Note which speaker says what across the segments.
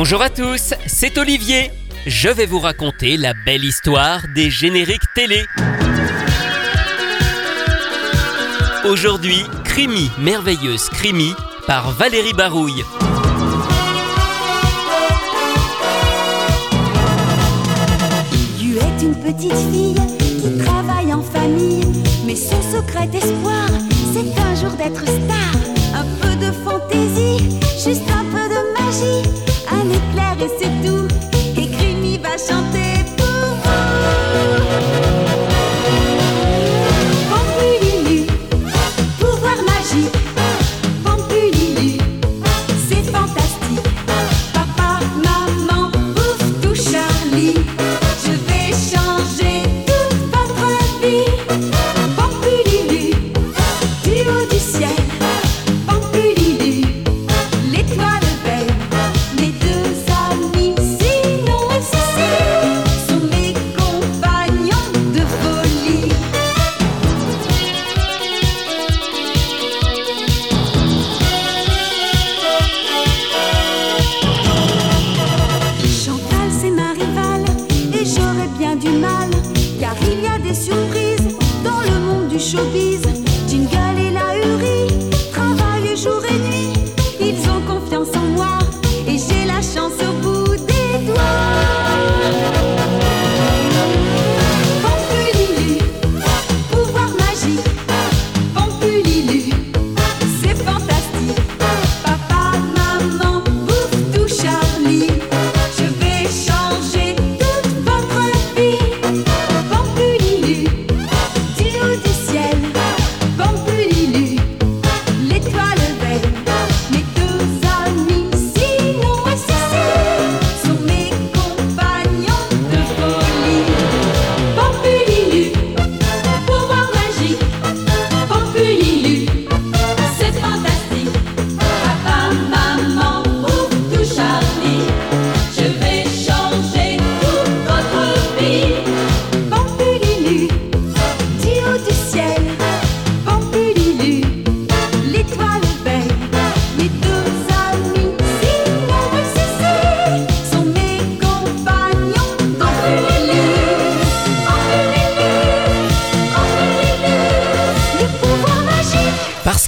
Speaker 1: Bonjour à tous, c'est Olivier. Je vais vous raconter la belle histoire des génériques télé. Aujourd'hui, Crimi, merveilleuse Crimi, par Valérie Barouille.
Speaker 2: You est une petite fille qui travaille en famille, mais son secret espoir, c'est un jour d'être star. Un peu de fantaisie, juste un peu de magie, monde du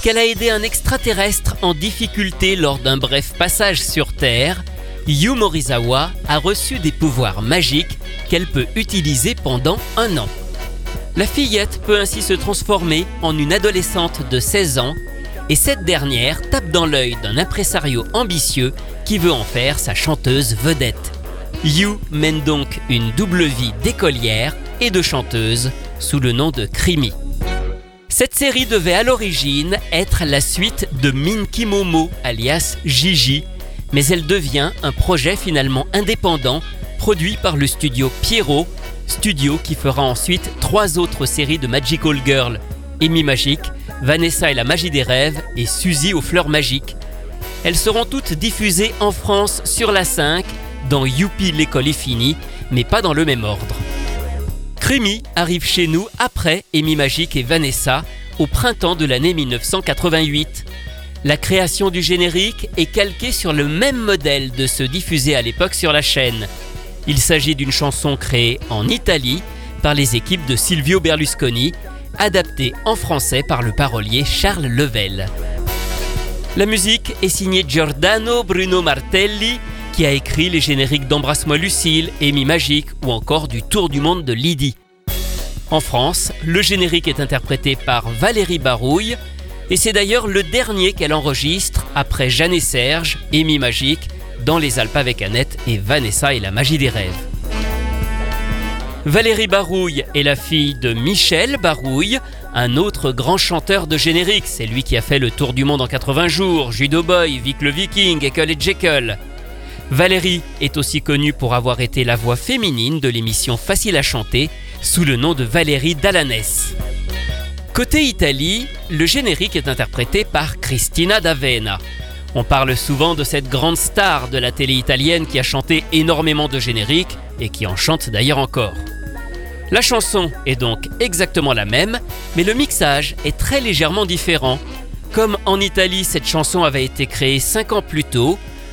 Speaker 1: Parce qu'elle a aidé un extraterrestre en difficulté lors d'un bref passage sur Terre, Yu Morizawa a reçu des pouvoirs magiques qu'elle peut utiliser pendant un an. La fillette peut ainsi se transformer en une adolescente de 16 ans et cette dernière tape dans l'œil d'un impresario ambitieux qui veut en faire sa chanteuse vedette. Yu mène donc une double vie d'écolière et de chanteuse sous le nom de Crimi. Cette série devait à l'origine être la suite de Minky Momo, alias Gigi, mais elle devient un projet finalement indépendant produit par le studio Pierrot, studio qui fera ensuite trois autres séries de Magical Girl, Amy Magique, Vanessa et la magie des rêves et Suzy aux fleurs magiques. Elles seront toutes diffusées en France sur la 5, dans Youpi l'école est finie, mais pas dans le même ordre. Crimi arrive chez nous après Amy Magique et Vanessa au printemps de l'année 1988. La création du générique est calquée sur le même modèle de ceux diffusés à l'époque sur la chaîne. Il s'agit d'une chanson créée en Italie par les équipes de Silvio Berlusconi, adaptée en français par le parolier Charles Level. La musique est signée Giordano Bruno Martelli, qui a écrit les génériques d'Embrasse-moi Lucille, Amy Magique ou encore du Tour du monde de Lydie. En France, le générique est interprété par Valérie Barouille, et c'est d'ailleurs le dernier qu'elle enregistre après Jeanne et Serge, Amy Magique, dans Les Alpes avec Annette et Vanessa et la magie des rêves. Valérie Barouille est la fille de Michel Barouille, un autre grand chanteur de générique. C'est lui qui a fait le tour du monde en 80 jours, Judo Boy, Vic le Viking, Ekel et Jekyll. Valérie est aussi connue pour avoir été la voix féminine de l'émission Facile à chanter sous le nom de Valérie Dalanès. Côté Italie, le générique est interprété par Cristina D'Avena. On parle souvent de cette grande star de la télé italienne qui a chanté énormément de génériques et qui en chante d'ailleurs encore. La chanson est donc exactement la même, mais le mixage est très légèrement différent. Comme en Italie, cette chanson avait été créée 5 ans plus tôt,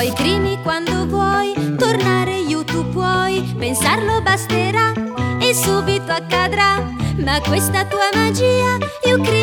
Speaker 1: Poi crimi quando vuoi, tornare io tu
Speaker 3: puoi, pensarlo basterà e subito accadrà. Ma questa tua magia io credo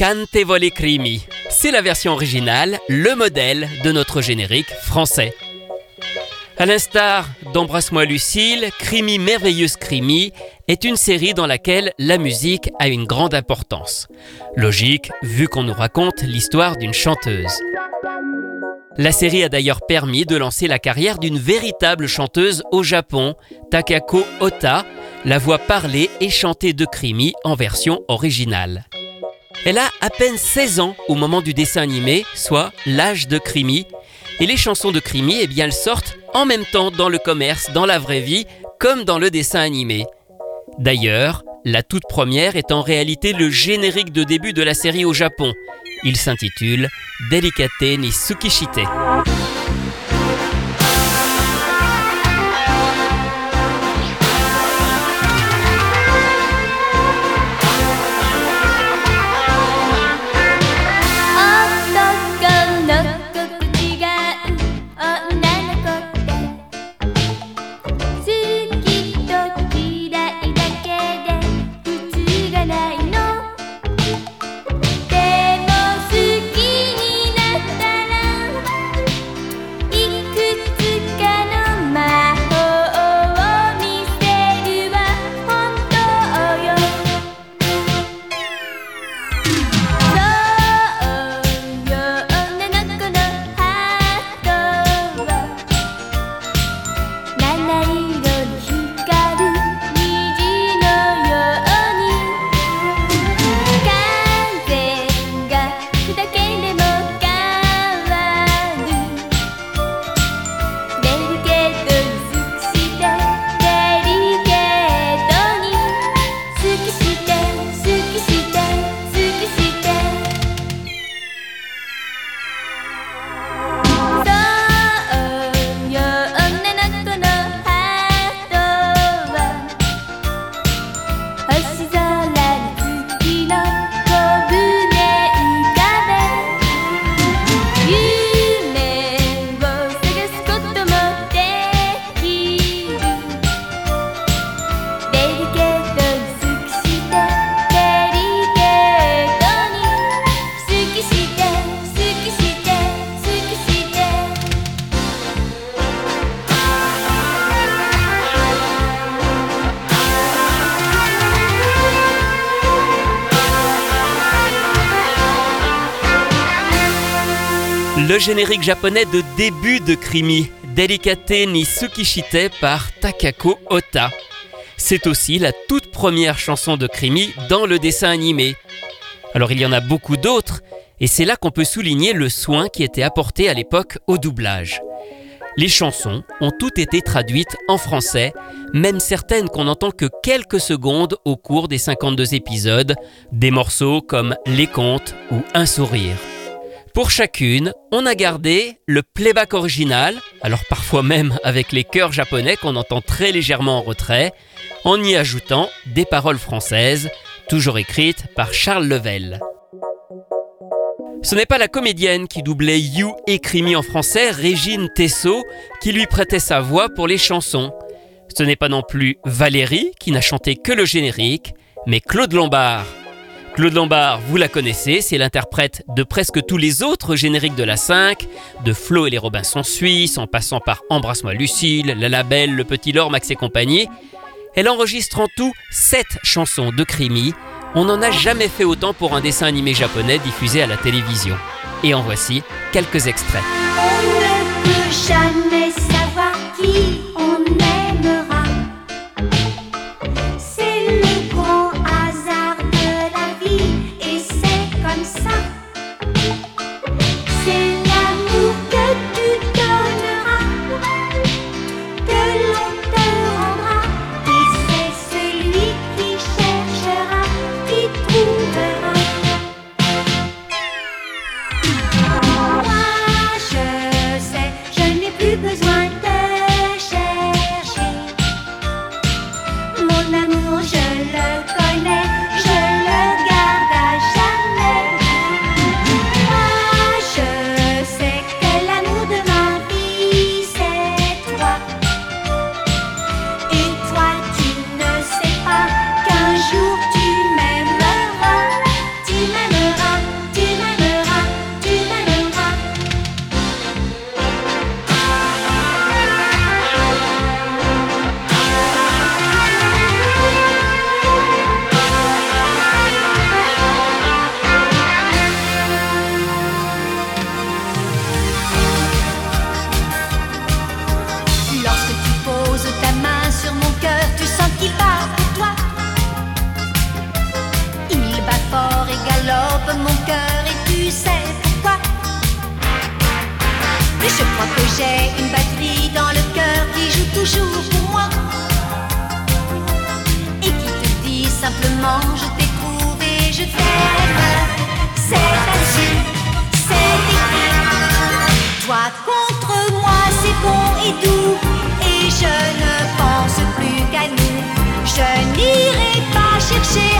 Speaker 1: L'incantevole crimi. C'est la version originale, le modèle de notre générique français. À l'instar d'Embrasse-moi Lucille, Crimi Merveilleuse Crimi est une série dans laquelle la musique a une grande importance. Logique, vu qu'on nous raconte l'histoire d'une chanteuse. La série a d'ailleurs permis de lancer la carrière d'une véritable chanteuse au Japon, Takako Ota, la voix parlée et chantée de Crimi en version originale. Elle a à peine 16 ans au moment du dessin animé, soit l'âge de Crimi. Et les chansons de Crimi, eh bien, elles sortent en même temps dans le commerce, dans la vraie vie, comme dans le dessin animé. D'ailleurs, la toute première est en réalité le générique de début de la série au Japon. Il s'intitule Delicate ni Tsukishite. Générique japonais de début de Krimi, Delicate ni Tsukishite par Takako Ota. C'est aussi la toute première chanson de Krimi dans le dessin animé. Alors il y en a beaucoup d'autres, et c'est là qu'on peut souligner le soin qui était apporté à l'époque au doublage. Les chansons ont toutes été traduites en français, même certaines qu'on n'entend que quelques secondes au cours des 52 épisodes, des morceaux comme Les Contes ou Un sourire. Pour chacune, on a gardé le playback original, alors parfois même avec les chœurs japonais qu'on entend très légèrement en retrait, en y ajoutant des paroles françaises, toujours écrites par Charles Level. Ce n'est pas la comédienne qui doublait You et Crimi en français, Régine Tessot, qui lui prêtait sa voix pour les chansons. Ce n'est pas non plus Valérie qui n'a chanté que le générique, mais Claude Lombard. Claude Lombard, vous la connaissez, c'est l'interprète de presque tous les autres génériques de la 5, de Flo et les Robinson Suisses, en passant par Embrasse-moi Lucille, La Labelle, Le Petit Lord, Max et compagnie. Elle enregistre en tout 7 chansons de Crimi, on n'en a jamais fait autant pour un dessin animé japonais diffusé à la télévision. Et en voici quelques extraits.
Speaker 4: Je t'ai trouvé, je t'aime. C'est là-dessus, c'est écrit. Toi contre moi, c'est bon et doux. Et je ne pense plus qu'à nous. Je n'irai pas chercher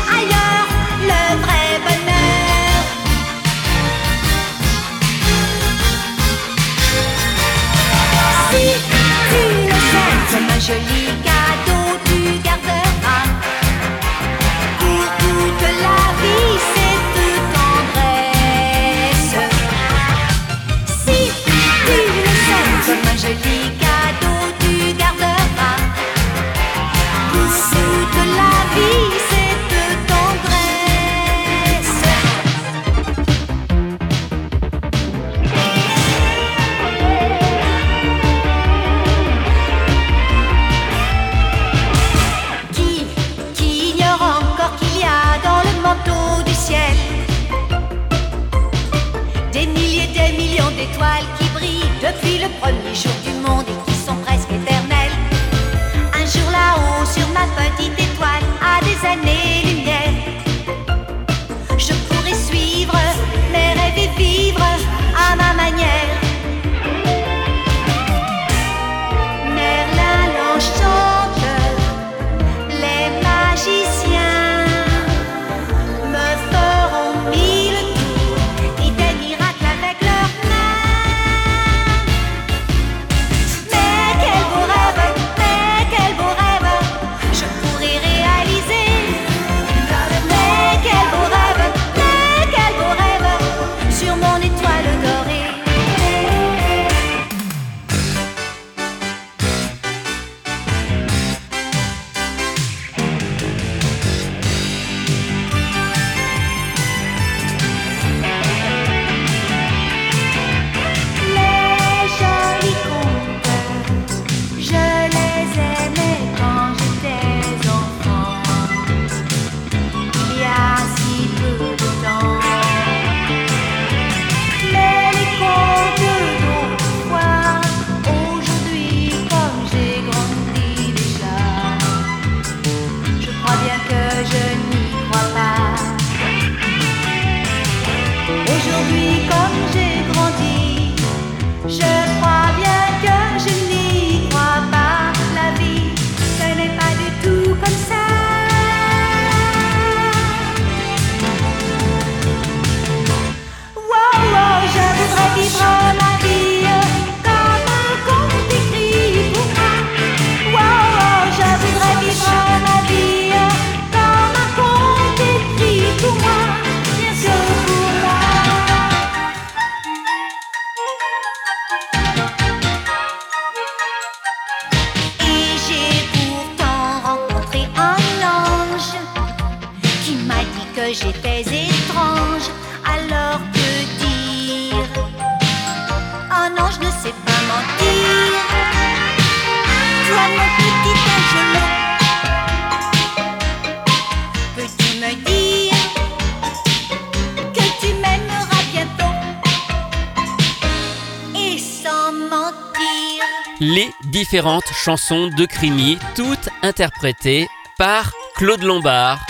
Speaker 1: Les différentes chansons de Crimi, toutes interprétées par Claude Lombard.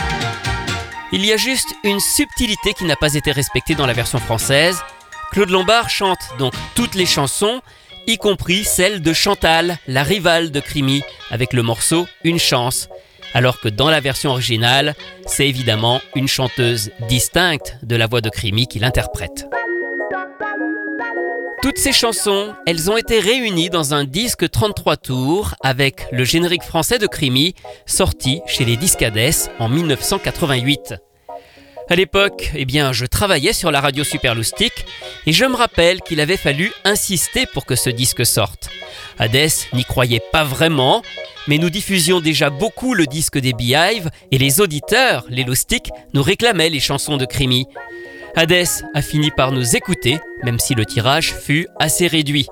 Speaker 1: Il y a juste une subtilité qui n'a pas été respectée dans la version française. Claude Lombard chante donc toutes les chansons, y compris celle de Chantal, la rivale de Crimi, avec le morceau Une chance. Alors que dans la version originale, c'est évidemment une chanteuse distincte de la voix de Crimi qui l'interprète. Toutes ces chansons, elles ont été réunies dans un disque 33 tours avec le générique français de Crimi, sorti chez les Discades en 1988. À l'époque, eh bien, je travaillais sur la radio Superloustique et je me rappelle qu'il avait fallu insister pour que ce disque sorte. Hades n'y croyait pas vraiment, mais nous diffusions déjà beaucoup le disque des Beehive et les auditeurs, les loustiques, nous réclamaient les chansons de Crimi. Hades a fini par nous écouter, même si le tirage fut assez réduit.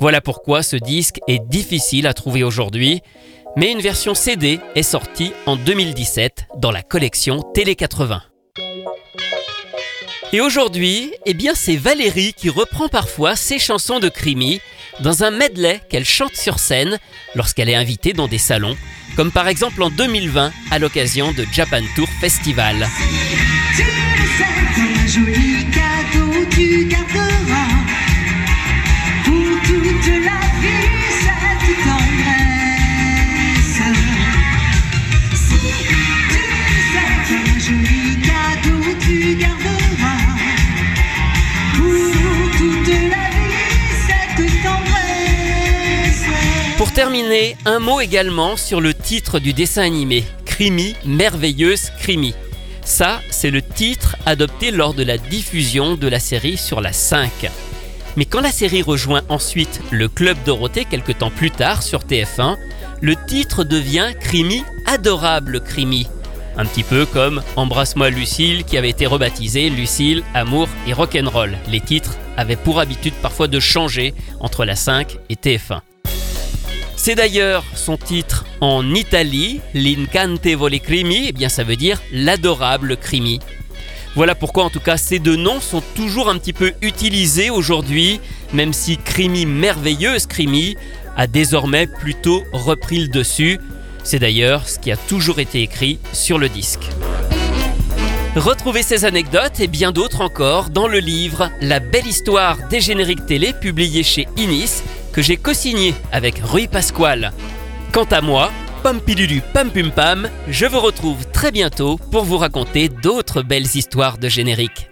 Speaker 1: Voilà pourquoi ce disque est difficile à trouver aujourd'hui, mais une version CD est sortie en 2017 dans la collection Télé 80. Et aujourd'hui, eh bien c'est Valérie qui reprend parfois ses chansons de Crimi dans un medley qu'elle chante sur scène lorsqu'elle est invitée dans des salons, comme par exemple en 2020 à l'occasion de Japan Tour Festival.
Speaker 5: Joli cadeau, tu garderas pour toute la vie cette tendresse. Si tu sais, comme un joli cadeau, tu garderas pour toute la vie cette tendresse.
Speaker 1: Pour terminer, un mot également sur le titre du dessin animé, Crimi, merveilleuse Crimi. Ça, c'est le titre adopté lors de la diffusion de la série sur la 5. Mais quand la série rejoint ensuite le Club Dorothée quelques temps plus tard sur TF1, le titre devient Crimi, adorable Crimi. Un petit peu comme Embrasse-moi Lucille qui avait été rebaptisé Lucille, Amour et Rock'n'Roll. Les titres avaient pour habitude parfois de changer entre la 5 et TF1. C'est d'ailleurs son titre en Italie, L'Incantevole Crimi, eh bien ça veut dire l'adorable Crimi. Voilà pourquoi en tout cas ces deux noms sont toujours un petit peu utilisés aujourd'hui, même si Crimi merveilleuse Crimi a désormais plutôt repris le dessus. C'est d'ailleurs ce qui a toujours été écrit sur le disque. Retrouvez ces anecdotes et bien d'autres encore dans le livre La belle histoire des génériques télé publié chez Inis que j'ai co-signé avec Rui Pasquale. Quant à moi, Pampilulu Pam Pum Pam, je vous retrouve très bientôt pour vous raconter d'autres belles histoires de génériques.